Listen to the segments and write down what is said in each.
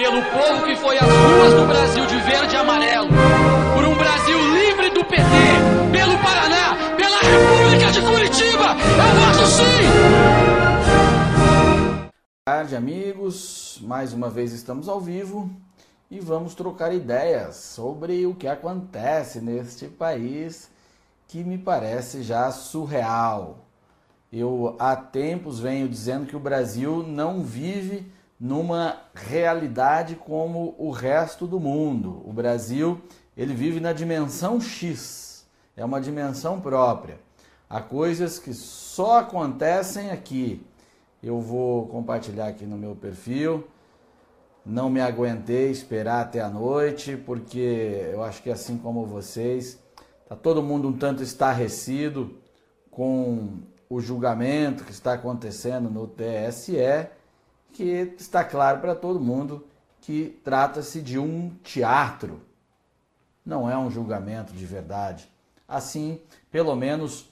pelo povo que foi às ruas do Brasil de verde e amarelo, por um Brasil livre do PT, pelo Paraná, pela República de Curitiba. Eu voto sim! Boa tarde, amigos. Mais uma vez estamos ao vivo e vamos trocar ideias sobre o que acontece neste país que me parece já surreal. Eu há tempos venho dizendo que o Brasil não vive numa realidade como o resto do mundo. O Brasil, ele vive na dimensão X. É uma dimensão própria. Há coisas que só acontecem aqui. Eu vou compartilhar aqui no meu perfil. Não me aguentei esperar até a noite, porque eu acho que assim como vocês, Está todo mundo um tanto estarrecido com o julgamento que está acontecendo no TSE, que está claro para todo mundo que trata-se de um teatro. Não é um julgamento de verdade. Assim, pelo menos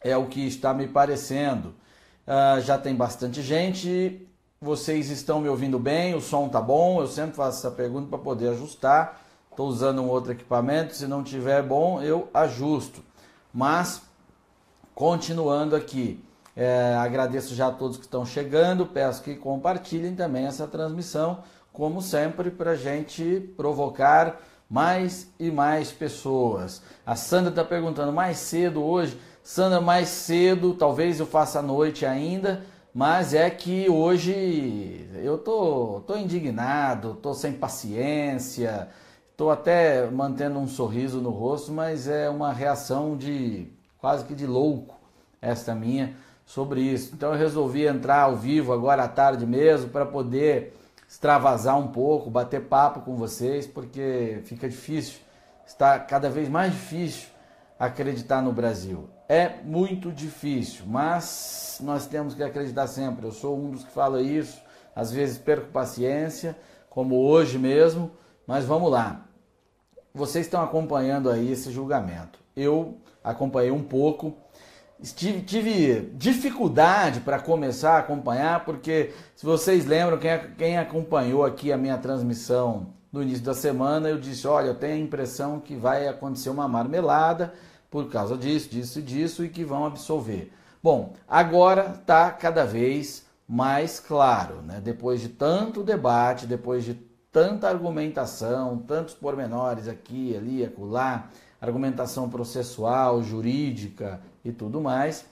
é o que está me parecendo. Uh, já tem bastante gente, vocês estão me ouvindo bem, o som tá bom, eu sempre faço essa pergunta para poder ajustar estou usando um outro equipamento, se não tiver bom, eu ajusto. Mas, continuando aqui, é, agradeço já a todos que estão chegando, peço que compartilhem também essa transmissão, como sempre, para a gente provocar mais e mais pessoas. A Sandra está perguntando mais cedo hoje. Sandra, mais cedo, talvez eu faça à noite ainda, mas é que hoje eu tô, tô indignado, tô sem paciência, Estou até mantendo um sorriso no rosto, mas é uma reação de quase que de louco esta minha sobre isso. Então eu resolvi entrar ao vivo agora à tarde mesmo para poder extravasar um pouco, bater papo com vocês, porque fica difícil, está cada vez mais difícil acreditar no Brasil. É muito difícil, mas nós temos que acreditar sempre. Eu sou um dos que fala isso, às vezes perco paciência, como hoje mesmo, mas vamos lá vocês estão acompanhando aí esse julgamento. Eu acompanhei um pouco, tive, tive dificuldade para começar a acompanhar, porque se vocês lembram, quem, quem acompanhou aqui a minha transmissão no início da semana, eu disse: olha, eu tenho a impressão que vai acontecer uma marmelada por causa disso, disso e disso, e que vão absolver. Bom, agora está cada vez mais claro, né? depois de tanto debate, depois de tanta argumentação, tantos pormenores aqui, ali, acolá, argumentação processual, jurídica e tudo mais,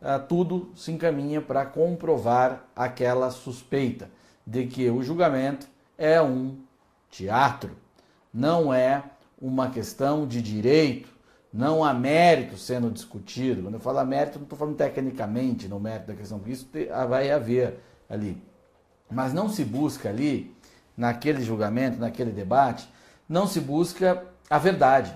uh, tudo se encaminha para comprovar aquela suspeita de que o julgamento é um teatro, não é uma questão de direito, não há mérito sendo discutido. Quando eu falo mérito, não estou falando tecnicamente no mérito da questão, porque isso vai haver ali. Mas não se busca ali naquele julgamento, naquele debate, não se busca a verdade.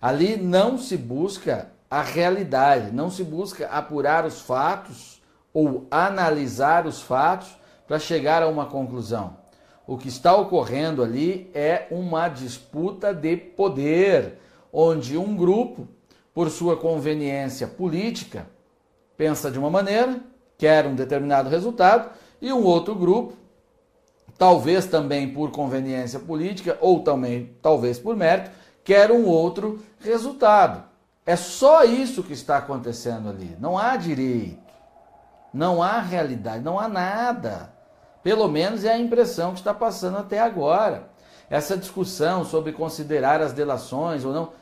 Ali não se busca a realidade, não se busca apurar os fatos ou analisar os fatos para chegar a uma conclusão. O que está ocorrendo ali é uma disputa de poder, onde um grupo, por sua conveniência política, pensa de uma maneira, quer um determinado resultado, e um outro grupo talvez também por conveniência política ou também talvez por mérito, quer um outro resultado. É só isso que está acontecendo ali. Não há direito, não há realidade, não há nada. Pelo menos é a impressão que está passando até agora. Essa discussão sobre considerar as delações ou não.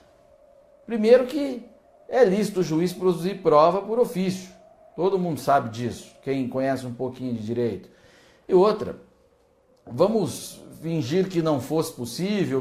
Primeiro que é lícito o juiz produzir prova por ofício. Todo mundo sabe disso, quem conhece um pouquinho de direito. E outra, vamos fingir que não fosse possível.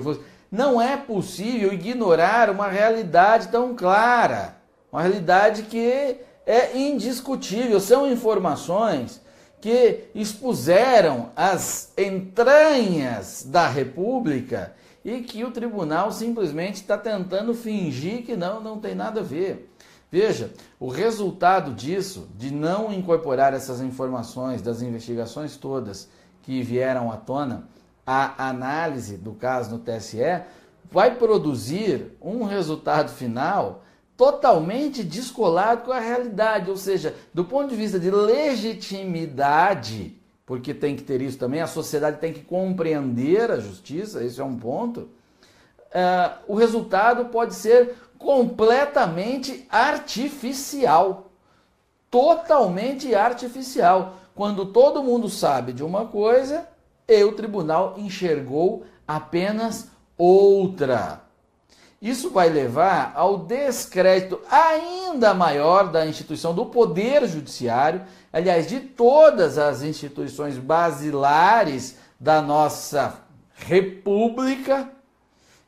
Não é possível ignorar uma realidade tão clara, uma realidade que é indiscutível. São informações que expuseram as entranhas da República e que o tribunal simplesmente está tentando fingir que não, não tem nada a ver. Veja, o resultado disso, de não incorporar essas informações das investigações todas que vieram à tona, a análise do caso no TSE, vai produzir um resultado final totalmente descolado com a realidade, ou seja, do ponto de vista de legitimidade porque tem que ter isso também, a sociedade tem que compreender a justiça, esse é um ponto. Uh, o resultado pode ser completamente artificial. Totalmente artificial. Quando todo mundo sabe de uma coisa e o tribunal enxergou apenas outra. Isso vai levar ao descrédito ainda maior da instituição do Poder Judiciário, aliás, de todas as instituições basilares da nossa República,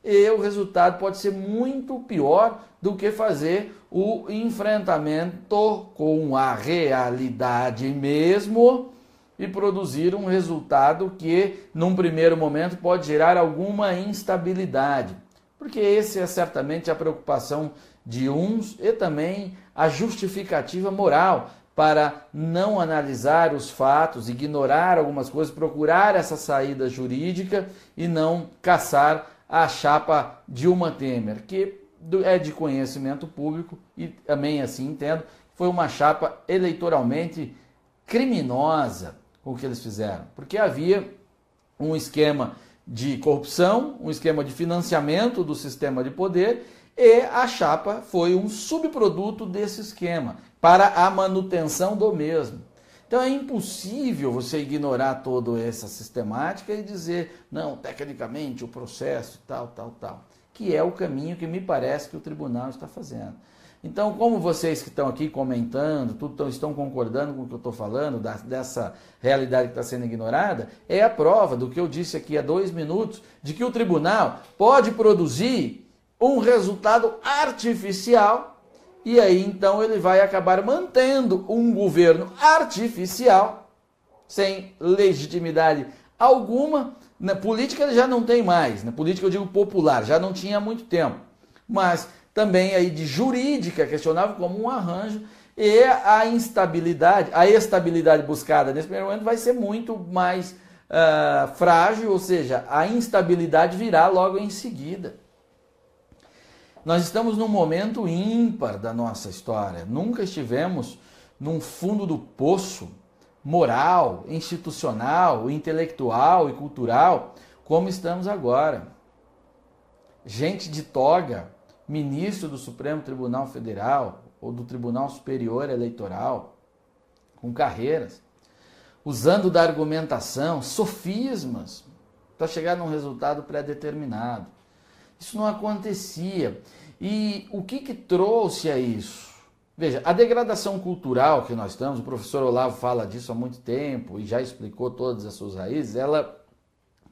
e o resultado pode ser muito pior do que fazer o enfrentamento com a realidade mesmo e produzir um resultado que, num primeiro momento, pode gerar alguma instabilidade. Porque esse é certamente a preocupação de uns e também a justificativa moral para não analisar os fatos, ignorar algumas coisas, procurar essa saída jurídica e não caçar a chapa Dilma Temer, que é de conhecimento público e também assim entendo, foi uma chapa eleitoralmente criminosa o que eles fizeram, porque havia um esquema de corrupção, um esquema de financiamento do sistema de poder e a chapa foi um subproduto desse esquema para a manutenção do mesmo. Então é impossível você ignorar toda essa sistemática e dizer, não, tecnicamente o processo tal, tal, tal, que é o caminho que me parece que o tribunal está fazendo. Então, como vocês que estão aqui comentando, tudo estão concordando com o que eu estou falando, da, dessa realidade que está sendo ignorada, é a prova do que eu disse aqui há dois minutos, de que o tribunal pode produzir um resultado artificial e aí então ele vai acabar mantendo um governo artificial, sem legitimidade alguma. Na política ele já não tem mais, na política eu digo popular, já não tinha há muito tempo. Mas também aí de jurídica, questionável como um arranjo, e a instabilidade, a estabilidade buscada nesse primeiro momento vai ser muito mais uh, frágil, ou seja, a instabilidade virá logo em seguida. Nós estamos num momento ímpar da nossa história. Nunca estivemos num fundo do poço moral, institucional, intelectual e cultural como estamos agora. Gente de toga, ministro do Supremo Tribunal Federal ou do Tribunal Superior Eleitoral, com carreiras, usando da argumentação, sofismas, para chegar num resultado pré-determinado. Isso não acontecia. E o que, que trouxe a isso? Veja, a degradação cultural que nós estamos, o professor Olavo fala disso há muito tempo e já explicou todas as suas raízes, ela,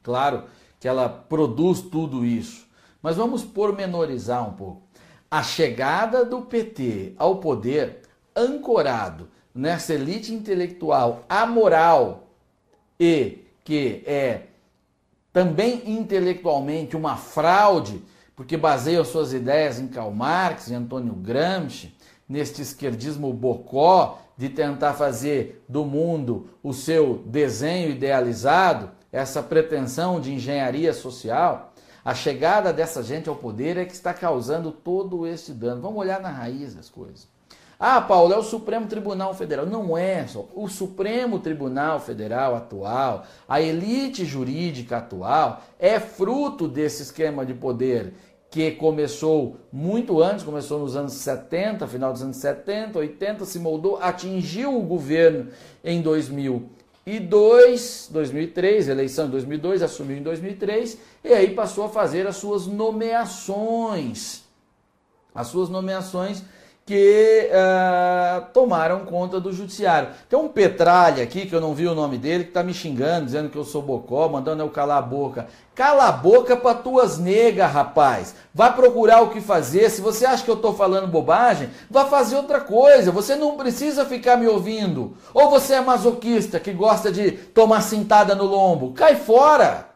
claro que ela produz tudo isso. Mas vamos pormenorizar um pouco. A chegada do PT ao poder, ancorado nessa elite intelectual amoral e que é também intelectualmente uma fraude, porque baseia suas ideias em Karl Marx e Antônio Gramsci, neste esquerdismo bocó de tentar fazer do mundo o seu desenho idealizado, essa pretensão de engenharia social. A chegada dessa gente ao poder é que está causando todo esse dano. Vamos olhar na raiz das coisas. Ah, Paulo, é o Supremo Tribunal Federal. Não é só. O Supremo Tribunal Federal atual, a elite jurídica atual, é fruto desse esquema de poder que começou muito antes, começou nos anos 70, final dos anos 70, 80, se moldou, atingiu o governo em 2000 e 2, 2003, eleição em 2002, assumiu em 2003 e aí passou a fazer as suas nomeações. As suas nomeações que uh, tomaram conta do judiciário. Tem um Petralha aqui, que eu não vi o nome dele, que está me xingando, dizendo que eu sou bocó, mandando eu calar a boca. Cala a boca para tuas negas, rapaz. Vai procurar o que fazer. Se você acha que eu estou falando bobagem, vá fazer outra coisa. Você não precisa ficar me ouvindo. Ou você é masoquista que gosta de tomar cintada no lombo. Cai fora.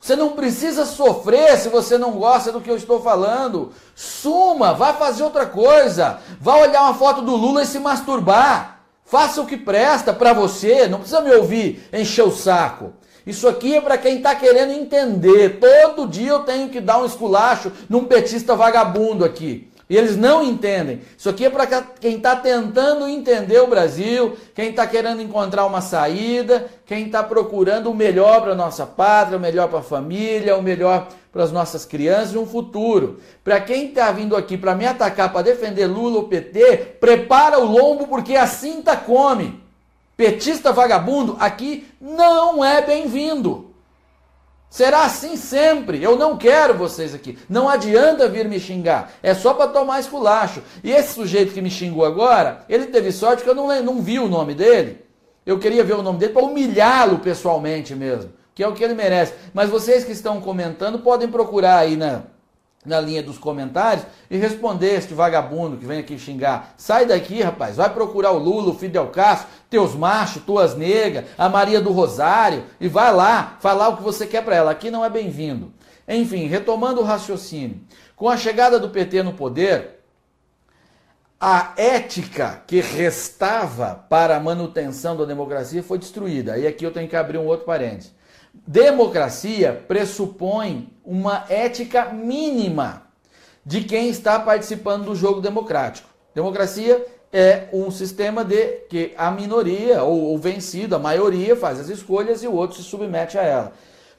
Você não precisa sofrer se você não gosta do que eu estou falando. Suma, vá fazer outra coisa. Vá olhar uma foto do Lula e se masturbar. Faça o que presta para você. Não precisa me ouvir encher o saco. Isso aqui é para quem está querendo entender. Todo dia eu tenho que dar um esculacho num petista vagabundo aqui. E eles não entendem. Isso aqui é para quem está tentando entender o Brasil, quem está querendo encontrar uma saída, quem está procurando o melhor para a nossa pátria, o melhor para a família, o melhor para as nossas crianças e um futuro. Para quem está vindo aqui para me atacar, para defender Lula ou PT, prepara o lombo porque a cinta come. Petista vagabundo aqui não é bem-vindo. Será assim sempre. Eu não quero vocês aqui. Não adianta vir me xingar. É só para tomar esculacho. E esse sujeito que me xingou agora, ele teve sorte que eu não, não vi o nome dele. Eu queria ver o nome dele para humilhá-lo pessoalmente mesmo. Que é o que ele merece. Mas vocês que estão comentando podem procurar aí na, na linha dos comentários e responder este vagabundo que vem aqui xingar. Sai daqui, rapaz, vai procurar o Lula, o Fidel Castro, teus machos, tuas negas, a Maria do Rosário e vai lá falar o que você quer para ela. Aqui não é bem-vindo. Enfim, retomando o raciocínio. Com a chegada do PT no poder, a ética que restava para a manutenção da democracia foi destruída. E aqui eu tenho que abrir um outro parênteses. Democracia pressupõe uma ética mínima de quem está participando do jogo democrático. Democracia é um sistema de que a minoria ou o vencido, a maioria faz as escolhas e o outro se submete a ela.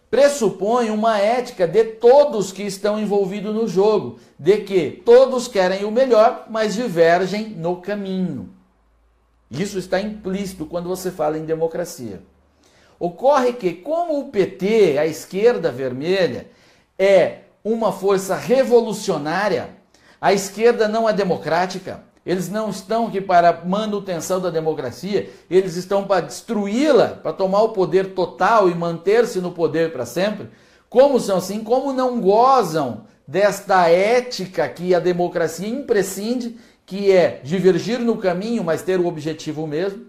Pressupõe uma ética de todos que estão envolvidos no jogo, de que todos querem o melhor, mas divergem no caminho. Isso está implícito quando você fala em democracia. Ocorre que, como o PT, a esquerda vermelha, é uma força revolucionária, a esquerda não é democrática, eles não estão aqui para manutenção da democracia, eles estão para destruí-la, para tomar o poder total e manter-se no poder para sempre. Como são assim? Como não gozam desta ética que a democracia imprescinde, que é divergir no caminho, mas ter o objetivo mesmo?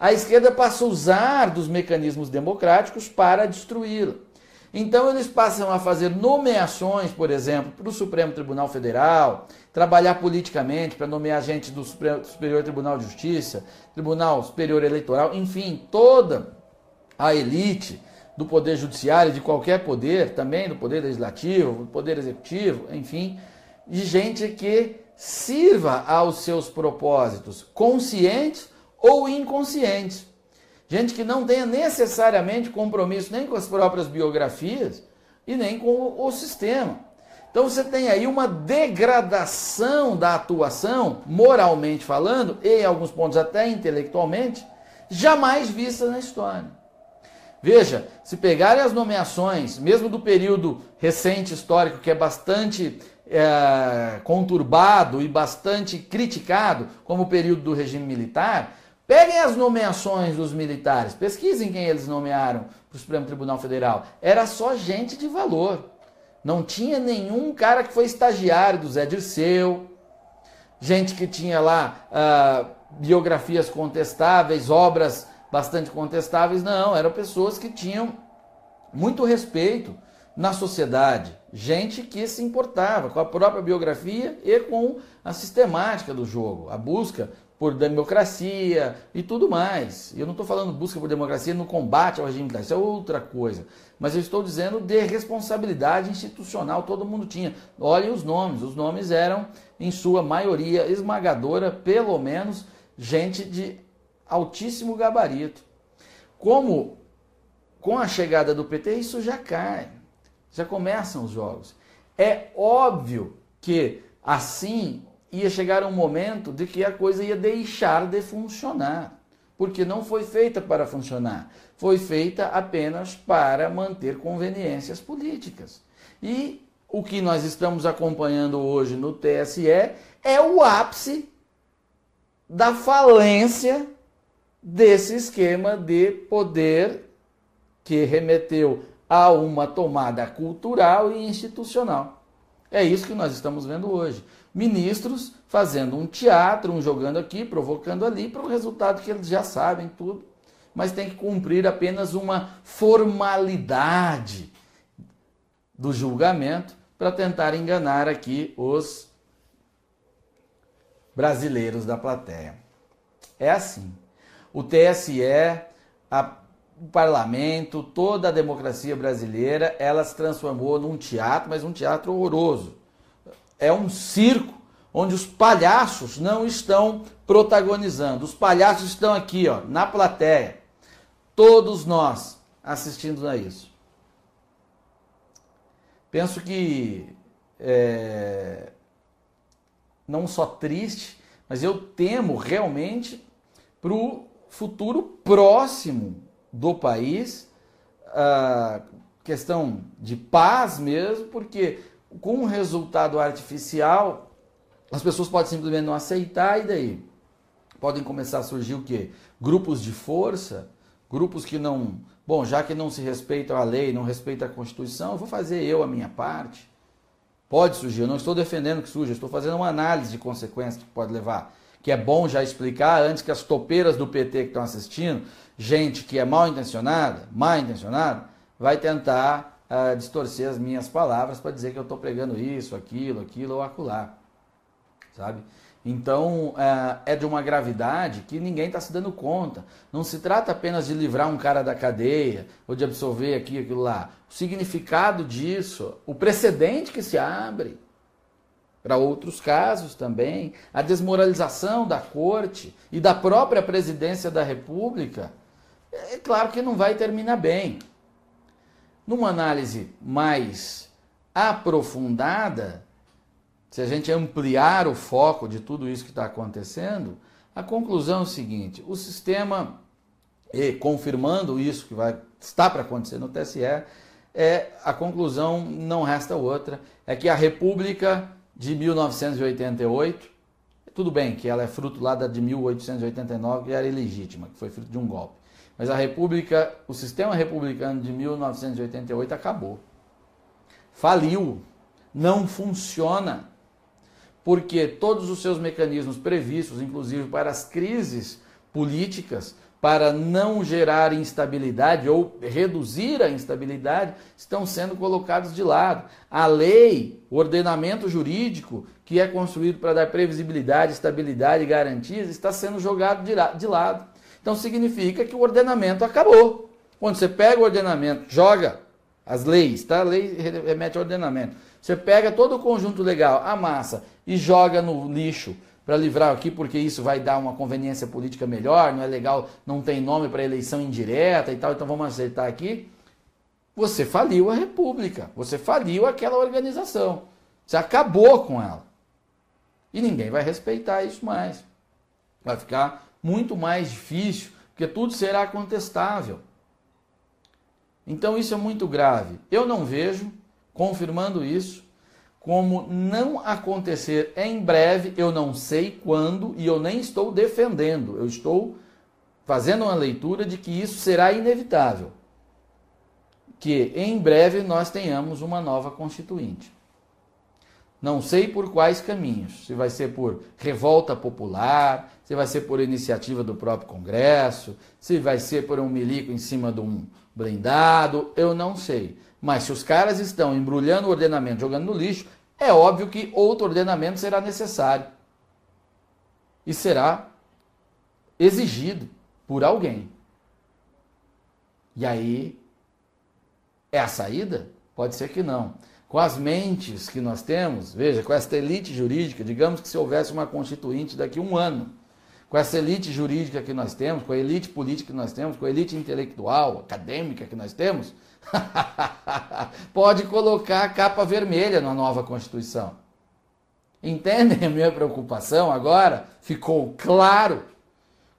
A esquerda passa a usar dos mecanismos democráticos para destruí-la. Então eles passam a fazer nomeações, por exemplo, para o Supremo Tribunal Federal, trabalhar politicamente para nomear gente do Superior Tribunal de Justiça, Tribunal Superior Eleitoral, enfim, toda a elite do Poder Judiciário, de qualquer poder, também do Poder Legislativo, do Poder Executivo, enfim, de gente que sirva aos seus propósitos, conscientes ou inconscientes. Gente que não tenha necessariamente compromisso nem com as próprias biografias e nem com o sistema. Então você tem aí uma degradação da atuação, moralmente falando, e em alguns pontos até intelectualmente, jamais vista na história. Veja, se pegarem as nomeações, mesmo do período recente histórico, que é bastante é, conturbado e bastante criticado, como o período do regime militar, Peguem as nomeações dos militares, pesquisem quem eles nomearam para o Supremo Tribunal Federal. Era só gente de valor. Não tinha nenhum cara que foi estagiário do Zé Dirceu, gente que tinha lá uh, biografias contestáveis, obras bastante contestáveis. Não, eram pessoas que tinham muito respeito na sociedade. Gente que se importava com a própria biografia e com a sistemática do jogo, a busca por democracia e tudo mais. Eu não estou falando busca por democracia no combate ao regime militar, isso é outra coisa. Mas eu estou dizendo de responsabilidade institucional, todo mundo tinha. Olhem os nomes, os nomes eram, em sua maioria esmagadora, pelo menos, gente de altíssimo gabarito. Como com a chegada do PT isso já cai, já começam os jogos. É óbvio que assim ia chegar um momento de que a coisa ia deixar de funcionar, porque não foi feita para funcionar, foi feita apenas para manter conveniências políticas. E o que nós estamos acompanhando hoje no TSE é o ápice da falência desse esquema de poder que remeteu a uma tomada cultural e institucional. É isso que nós estamos vendo hoje ministros fazendo um teatro, um jogando aqui, provocando ali, para o resultado que eles já sabem tudo, mas tem que cumprir apenas uma formalidade do julgamento para tentar enganar aqui os brasileiros da plateia. É assim. O TSE, a, o parlamento, toda a democracia brasileira, ela se transformou num teatro, mas um teatro horroroso é um circo onde os palhaços não estão protagonizando. Os palhaços estão aqui, ó, na plateia. Todos nós assistindo a isso. Penso que é, não só triste, mas eu temo realmente para o futuro próximo do país, a questão de paz mesmo, porque com um resultado artificial, as pessoas podem simplesmente não aceitar e daí podem começar a surgir o quê? Grupos de força, grupos que não, bom, já que não se respeitam a lei, não respeitam a Constituição, eu vou fazer eu a minha parte. Pode surgir, eu não estou defendendo que surja, estou fazendo uma análise de consequências que pode levar. Que é bom já explicar antes que as topeiras do PT que estão assistindo, gente que é mal intencionada, mal intencionada, vai tentar uh, distorcer as minhas palavras para dizer que eu estou pregando isso, aquilo, aquilo ou acolá. Sabe? Então é, é de uma gravidade que ninguém está se dando conta. Não se trata apenas de livrar um cara da cadeia ou de absorver aqui aquilo lá. O significado disso, o precedente que se abre para outros casos também, a desmoralização da corte e da própria presidência da República, é claro que não vai terminar bem. Numa análise mais aprofundada, se a gente ampliar o foco de tudo isso que está acontecendo, a conclusão é o seguinte: o sistema, e confirmando isso que vai está para acontecer no TSE, é a conclusão não resta outra, é que a República de 1988, tudo bem que ela é fruto lá da de 1889, que era ilegítima, que foi fruto de um golpe. Mas a República, o sistema republicano de 1988 acabou. Faliu, não funciona porque todos os seus mecanismos previstos, inclusive para as crises políticas, para não gerar instabilidade ou reduzir a instabilidade, estão sendo colocados de lado. A lei, o ordenamento jurídico, que é construído para dar previsibilidade, estabilidade e garantias, está sendo jogado de lado. Então significa que o ordenamento acabou. Quando você pega o ordenamento, joga as leis, tá? A lei remete ao ordenamento. Você pega todo o conjunto legal, amassa e joga no lixo para livrar aqui, porque isso vai dar uma conveniência política melhor, não é legal, não tem nome para eleição indireta e tal, então vamos acertar aqui. Você faliu a República, você faliu aquela organização, você acabou com ela. E ninguém vai respeitar isso mais. Vai ficar muito mais difícil, porque tudo será contestável. Então isso é muito grave. Eu não vejo confirmando isso, como não acontecer em breve, eu não sei quando e eu nem estou defendendo, eu estou fazendo uma leitura de que isso será inevitável. Que em breve nós tenhamos uma nova constituinte. Não sei por quais caminhos, se vai ser por revolta popular, se vai ser por iniciativa do próprio Congresso, se vai ser por um milico em cima de um blindado, eu não sei. Mas se os caras estão embrulhando o ordenamento, jogando no lixo, é óbvio que outro ordenamento será necessário. E será exigido por alguém. E aí, é a saída? Pode ser que não. Com as mentes que nós temos, veja, com esta elite jurídica, digamos que se houvesse uma constituinte daqui a um ano, com essa elite jurídica que nós temos, com a elite política que nós temos, com a elite intelectual, acadêmica que nós temos, pode colocar a capa vermelha na nova Constituição. Entendem a minha preocupação agora? Ficou claro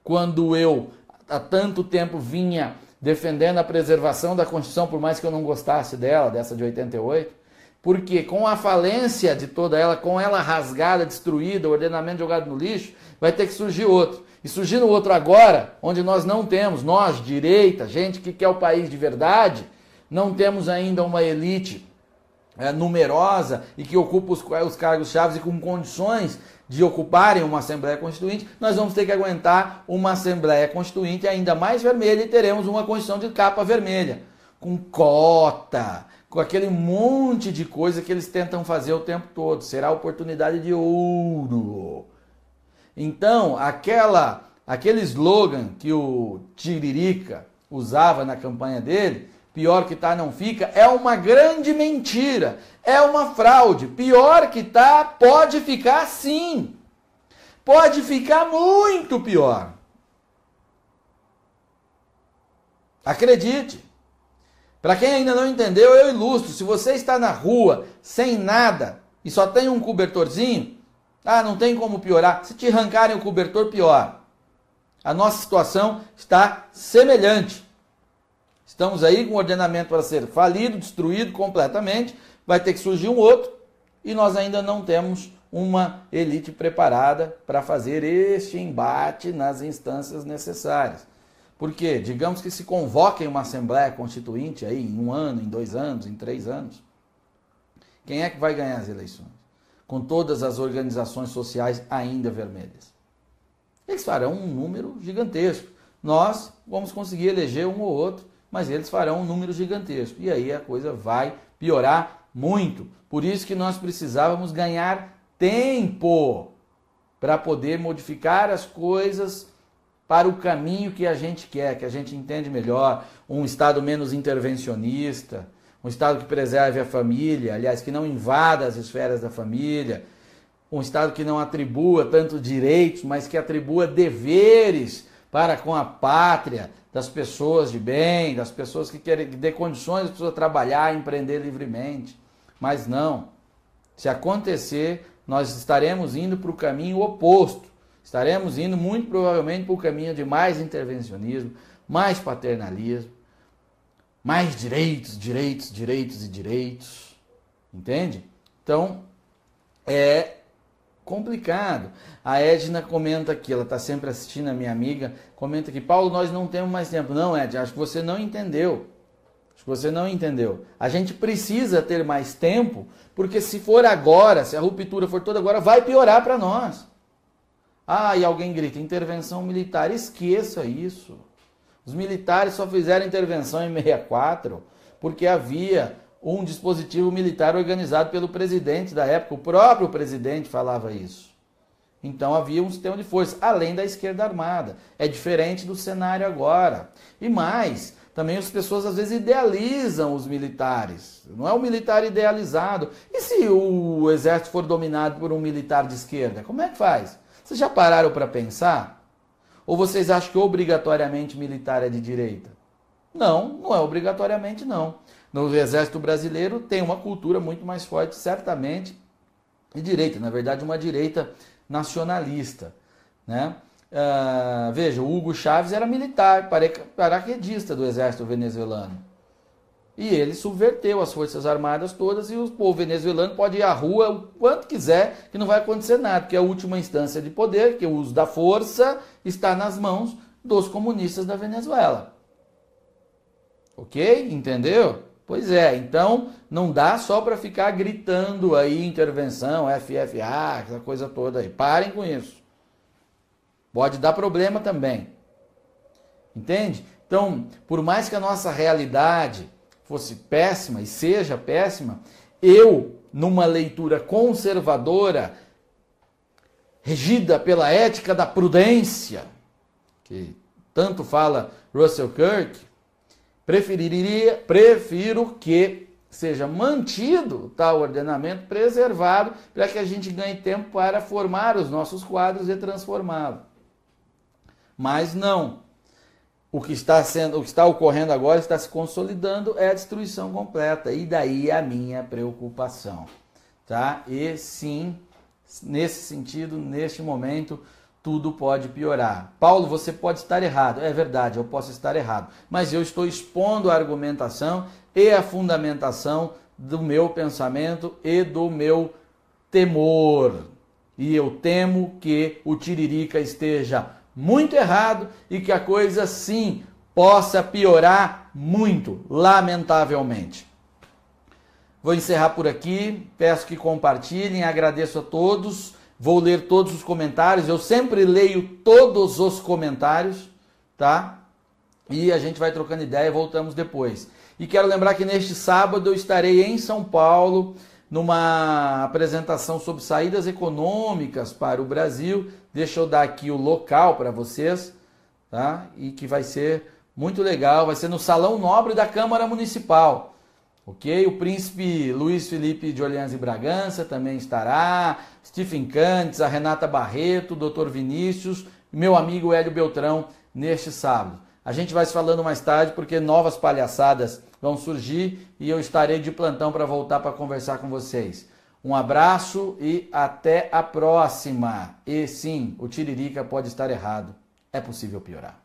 quando eu há tanto tempo vinha defendendo a preservação da Constituição, por mais que eu não gostasse dela, dessa de 88, porque com a falência de toda ela, com ela rasgada, destruída, o ordenamento jogado no lixo, vai ter que surgir outro. E surgindo outro agora, onde nós não temos, nós, direita, gente que quer o país de verdade, não temos ainda uma elite é, numerosa e que ocupa os, os cargos chaves e com condições de ocuparem uma Assembleia Constituinte, nós vamos ter que aguentar uma Assembleia Constituinte ainda mais vermelha e teremos uma Constituição de capa vermelha, com cota, com aquele monte de coisa que eles tentam fazer o tempo todo. Será oportunidade de ouro. Então, aquela, aquele slogan que o Tiririca usava na campanha dele, pior que tá não fica, é uma grande mentira, é uma fraude. Pior que tá, pode ficar sim. Pode ficar muito pior. Acredite. Para quem ainda não entendeu, eu ilustro. Se você está na rua sem nada e só tem um cobertorzinho, ah, não tem como piorar. Se te arrancarem o cobertor, pior. A nossa situação está semelhante. Estamos aí com o ordenamento para ser falido, destruído completamente. Vai ter que surgir um outro e nós ainda não temos uma elite preparada para fazer este embate nas instâncias necessárias. Porque, digamos que se convoquem uma Assembleia Constituinte aí em um ano, em dois anos, em três anos, quem é que vai ganhar as eleições? Com todas as organizações sociais ainda vermelhas. Eles farão um número gigantesco. Nós vamos conseguir eleger um ou outro, mas eles farão um número gigantesco. E aí a coisa vai piorar muito. Por isso que nós precisávamos ganhar tempo para poder modificar as coisas para o caminho que a gente quer, que a gente entende melhor, um Estado menos intervencionista, um Estado que preserve a família, aliás, que não invada as esferas da família, um Estado que não atribua tanto direitos, mas que atribua deveres para com a pátria, das pessoas de bem, das pessoas que querem que dê condições para trabalhar, empreender livremente. Mas não. Se acontecer, nós estaremos indo para o caminho oposto. Estaremos indo muito provavelmente para o caminho de mais intervencionismo, mais paternalismo, mais direitos, direitos, direitos e direitos. Entende? Então, é complicado. A Edna comenta aqui, ela está sempre assistindo, a minha amiga, comenta aqui, Paulo, nós não temos mais tempo. Não, Edna, acho que você não entendeu. Acho que você não entendeu. A gente precisa ter mais tempo, porque se for agora, se a ruptura for toda agora, vai piorar para nós. Ah, e alguém grita, intervenção militar. Esqueça isso. Os militares só fizeram intervenção em 64 porque havia um dispositivo militar organizado pelo presidente da época. O próprio presidente falava isso. Então havia um sistema de força, além da esquerda armada. É diferente do cenário agora. E mais, também as pessoas às vezes idealizam os militares. Não é o militar idealizado. E se o exército for dominado por um militar de esquerda? Como é que faz? Vocês já pararam para pensar? Ou vocês acham que obrigatoriamente militar é de direita? Não, não é obrigatoriamente não. No exército brasileiro tem uma cultura muito mais forte, certamente, de direita, na verdade uma direita nacionalista. Né? Uh, veja, o Hugo Chaves era militar, paraquedista do exército venezuelano. E ele subverteu as forças armadas todas e o povo venezuelano pode ir à rua o quanto quiser, que não vai acontecer nada, porque a última instância de poder, que é o uso da força, está nas mãos dos comunistas da Venezuela. Ok? Entendeu? Pois é, então não dá só para ficar gritando aí intervenção, FFA, essa coisa toda aí. Parem com isso. Pode dar problema também. Entende? Então, por mais que a nossa realidade fosse péssima e seja péssima, eu, numa leitura conservadora, regida pela ética da prudência, que tanto fala Russell Kirk, preferiria, prefiro que seja mantido tal ordenamento preservado para que a gente ganhe tempo para formar os nossos quadros e transformá-los. Mas não o que está sendo, o que está ocorrendo agora está se consolidando é a destruição completa e daí a minha preocupação, tá? E sim, nesse sentido, neste momento, tudo pode piorar. Paulo, você pode estar errado. É verdade, eu posso estar errado, mas eu estou expondo a argumentação e a fundamentação do meu pensamento e do meu temor. E eu temo que o Tiririca esteja muito errado e que a coisa sim possa piorar muito, lamentavelmente. Vou encerrar por aqui, peço que compartilhem, agradeço a todos. Vou ler todos os comentários, eu sempre leio todos os comentários, tá? E a gente vai trocando ideia e voltamos depois. E quero lembrar que neste sábado eu estarei em São Paulo numa apresentação sobre saídas econômicas para o Brasil. Deixa eu dar aqui o local para vocês, tá? E que vai ser Muito legal, vai ser no Salão Nobre da Câmara Municipal. Ok? O príncipe Luiz Felipe de Orleans e Bragança também estará. Stephen Cantes, a Renata Barreto, o Dr. Vinícius, meu amigo Hélio Beltrão neste sábado. A gente vai se falando mais tarde porque novas palhaçadas vão surgir e eu estarei de plantão para voltar para conversar com vocês. Um abraço e até a próxima. E sim, o Tiririca pode estar errado. É possível piorar.